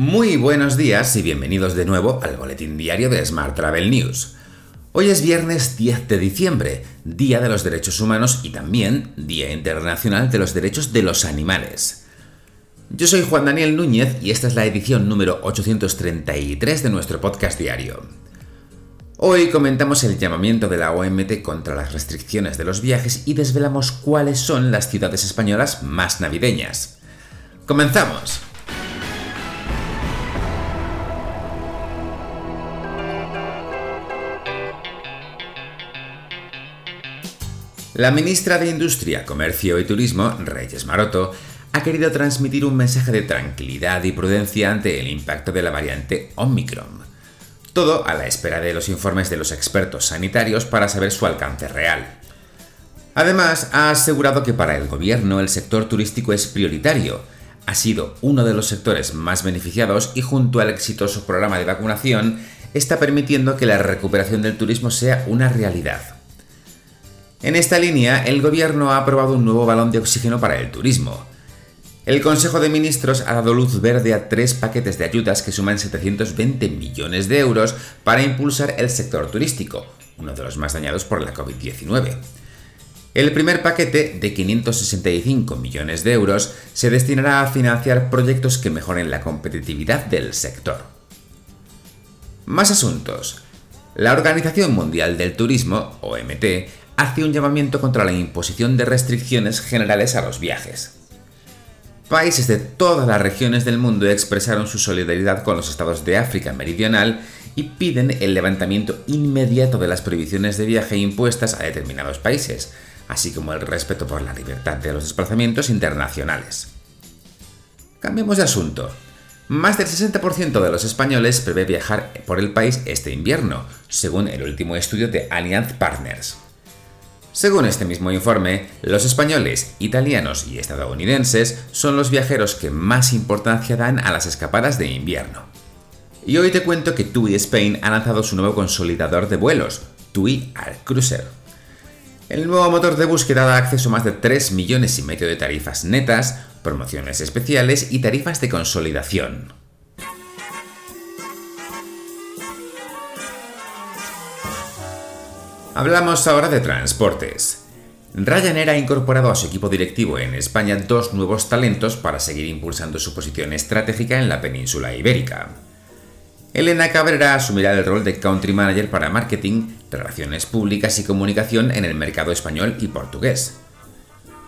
Muy buenos días y bienvenidos de nuevo al boletín diario de Smart Travel News. Hoy es viernes 10 de diciembre, Día de los Derechos Humanos y también Día Internacional de los Derechos de los Animales. Yo soy Juan Daniel Núñez y esta es la edición número 833 de nuestro podcast diario. Hoy comentamos el llamamiento de la OMT contra las restricciones de los viajes y desvelamos cuáles son las ciudades españolas más navideñas. ¡Comenzamos! La ministra de Industria, Comercio y Turismo, Reyes Maroto, ha querido transmitir un mensaje de tranquilidad y prudencia ante el impacto de la variante Omicron. Todo a la espera de los informes de los expertos sanitarios para saber su alcance real. Además, ha asegurado que para el gobierno el sector turístico es prioritario, ha sido uno de los sectores más beneficiados y junto al exitoso programa de vacunación está permitiendo que la recuperación del turismo sea una realidad. En esta línea, el gobierno ha aprobado un nuevo balón de oxígeno para el turismo. El Consejo de Ministros ha dado luz verde a tres paquetes de ayudas que suman 720 millones de euros para impulsar el sector turístico, uno de los más dañados por la COVID-19. El primer paquete, de 565 millones de euros, se destinará a financiar proyectos que mejoren la competitividad del sector. Más asuntos. La Organización Mundial del Turismo, OMT, hace un llamamiento contra la imposición de restricciones generales a los viajes. Países de todas las regiones del mundo expresaron su solidaridad con los estados de África Meridional y piden el levantamiento inmediato de las prohibiciones de viaje impuestas a determinados países, así como el respeto por la libertad de los desplazamientos internacionales. Cambiemos de asunto. Más del 60% de los españoles prevé viajar por el país este invierno, según el último estudio de Allianz Partners. Según este mismo informe, los españoles, italianos y estadounidenses son los viajeros que más importancia dan a las escapadas de invierno. Y hoy te cuento que TUI Spain ha lanzado su nuevo consolidador de vuelos, TUI Air Cruiser. El nuevo motor de búsqueda da acceso a más de 3 millones y medio de tarifas netas, promociones especiales y tarifas de consolidación. Hablamos ahora de transportes. Ryanair ha incorporado a su equipo directivo en España dos nuevos talentos para seguir impulsando su posición estratégica en la península ibérica. Elena Cabrera asumirá el rol de Country Manager para Marketing, Relaciones Públicas y Comunicación en el mercado español y portugués.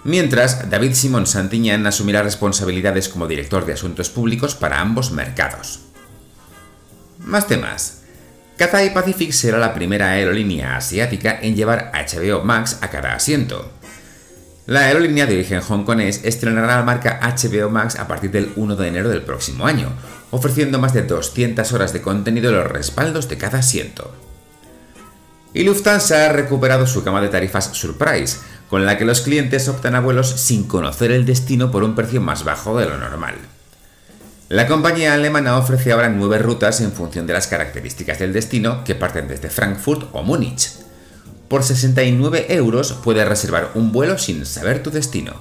Mientras, David Simón Santiñán asumirá responsabilidades como Director de Asuntos Públicos para ambos mercados. Más temas. Cathay Pacific será la primera aerolínea asiática en llevar HBO Max a cada asiento. La aerolínea de origen hongkonés estrenará la marca HBO Max a partir del 1 de enero del próximo año, ofreciendo más de 200 horas de contenido en los respaldos de cada asiento. Y Lufthansa ha recuperado su cama de tarifas Surprise, con la que los clientes optan a vuelos sin conocer el destino por un precio más bajo de lo normal. La compañía alemana ofrece ahora nueve rutas en función de las características del destino que parten desde Frankfurt o Múnich. Por 69 euros puedes reservar un vuelo sin saber tu destino.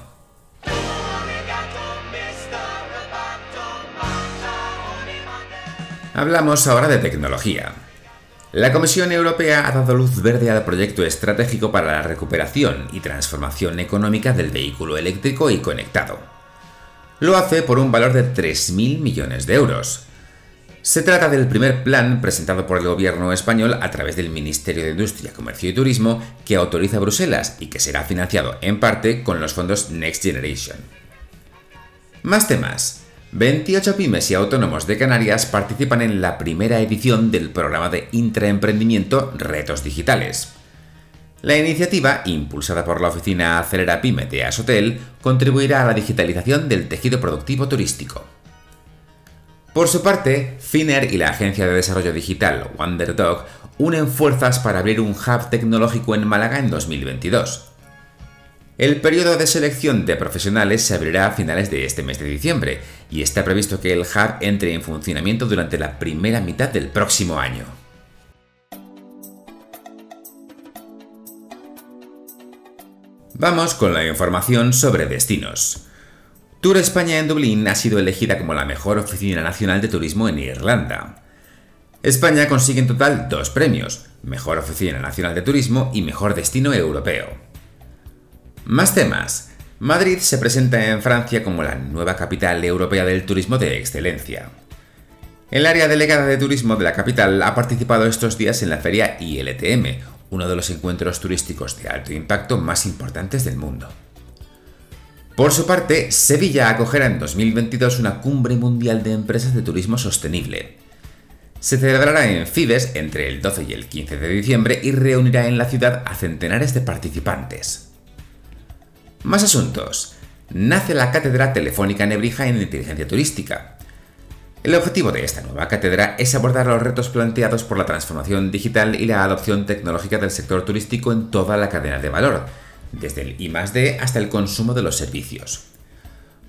Hablamos ahora de tecnología. La Comisión Europea ha dado luz verde al proyecto estratégico para la recuperación y transformación económica del vehículo eléctrico y conectado lo hace por un valor de 3.000 millones de euros. Se trata del primer plan presentado por el gobierno español a través del Ministerio de Industria, Comercio y Turismo que autoriza Bruselas y que será financiado en parte con los fondos Next Generation. Más temas. 28 pymes y autónomos de Canarias participan en la primera edición del programa de intraemprendimiento Retos Digitales. La iniciativa, impulsada por la oficina Acelera Pyme de Asotel, contribuirá a la digitalización del tejido productivo turístico. Por su parte, Finer y la agencia de desarrollo digital Wonderdog unen fuerzas para abrir un hub tecnológico en Málaga en 2022. El periodo de selección de profesionales se abrirá a finales de este mes de diciembre y está previsto que el hub entre en funcionamiento durante la primera mitad del próximo año. Vamos con la información sobre destinos. Tour España en Dublín ha sido elegida como la mejor oficina nacional de turismo en Irlanda. España consigue en total dos premios, Mejor Oficina Nacional de Turismo y Mejor Destino Europeo. Más temas. Madrid se presenta en Francia como la nueva capital europea del turismo de excelencia. El área delegada de turismo de la capital ha participado estos días en la feria ILTM, uno de los encuentros turísticos de alto impacto más importantes del mundo. Por su parte, Sevilla acogerá en 2022 una cumbre mundial de empresas de turismo sostenible. Se celebrará en Fibes entre el 12 y el 15 de diciembre y reunirá en la ciudad a centenares de participantes. Más asuntos. Nace la Cátedra Telefónica Nebrija en Inteligencia Turística. El objetivo de esta nueva cátedra es abordar los retos planteados por la transformación digital y la adopción tecnológica del sector turístico en toda la cadena de valor, desde el I+D hasta el consumo de los servicios.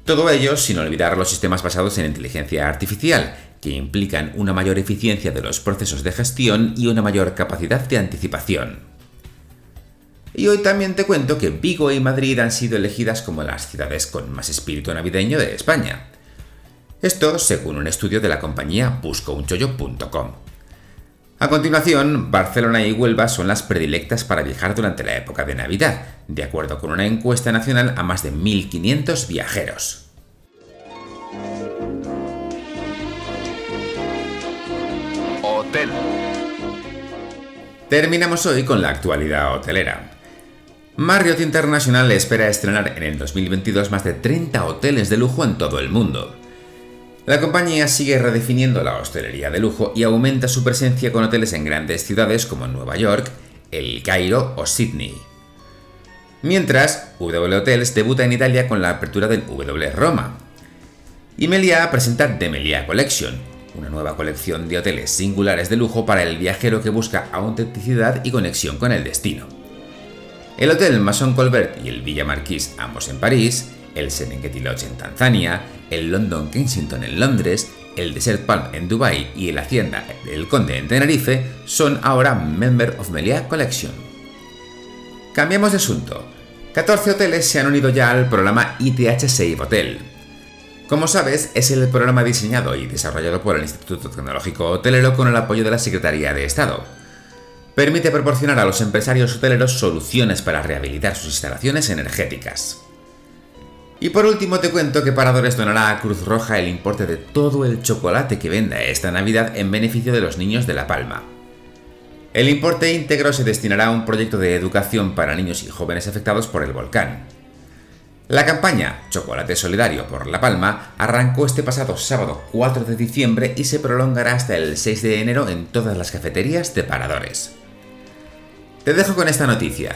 Todo ello sin olvidar los sistemas basados en inteligencia artificial, que implican una mayor eficiencia de los procesos de gestión y una mayor capacidad de anticipación. Y hoy también te cuento que Vigo y Madrid han sido elegidas como las ciudades con más espíritu navideño de España. Esto según un estudio de la compañía buscounchoyo.com. A continuación, Barcelona y Huelva son las predilectas para viajar durante la época de Navidad, de acuerdo con una encuesta nacional a más de 1.500 viajeros. Hotel. Terminamos hoy con la actualidad hotelera. Marriott International espera estrenar en el 2022 más de 30 hoteles de lujo en todo el mundo. La compañía sigue redefiniendo la hostelería de lujo y aumenta su presencia con hoteles en grandes ciudades como Nueva York, El Cairo o Sydney. Mientras, W Hotels debuta en Italia con la apertura del W Roma. Y Melia presenta The Melia Collection, una nueva colección de hoteles singulares de lujo para el viajero que busca autenticidad y conexión con el destino. El Hotel Mason Colbert y el Villa Marquis, ambos en París, el Serengeti Lodge en Tanzania, el London Kensington en Londres, el Desert Palm en Dubai y el Hacienda del Conde en Tenerife son ahora Member of Melia Collection. Cambiamos de asunto. 14 hoteles se han unido ya al programa ITH Save Hotel. Como sabes, es el programa diseñado y desarrollado por el Instituto Tecnológico Hotelero con el apoyo de la Secretaría de Estado permite proporcionar a los empresarios hoteleros soluciones para rehabilitar sus instalaciones energéticas. Y por último te cuento que Paradores donará a Cruz Roja el importe de todo el chocolate que venda esta Navidad en beneficio de los niños de La Palma. El importe íntegro se destinará a un proyecto de educación para niños y jóvenes afectados por el volcán. La campaña Chocolate Solidario por La Palma arrancó este pasado sábado 4 de diciembre y se prolongará hasta el 6 de enero en todas las cafeterías de Paradores. Te dejo con esta noticia.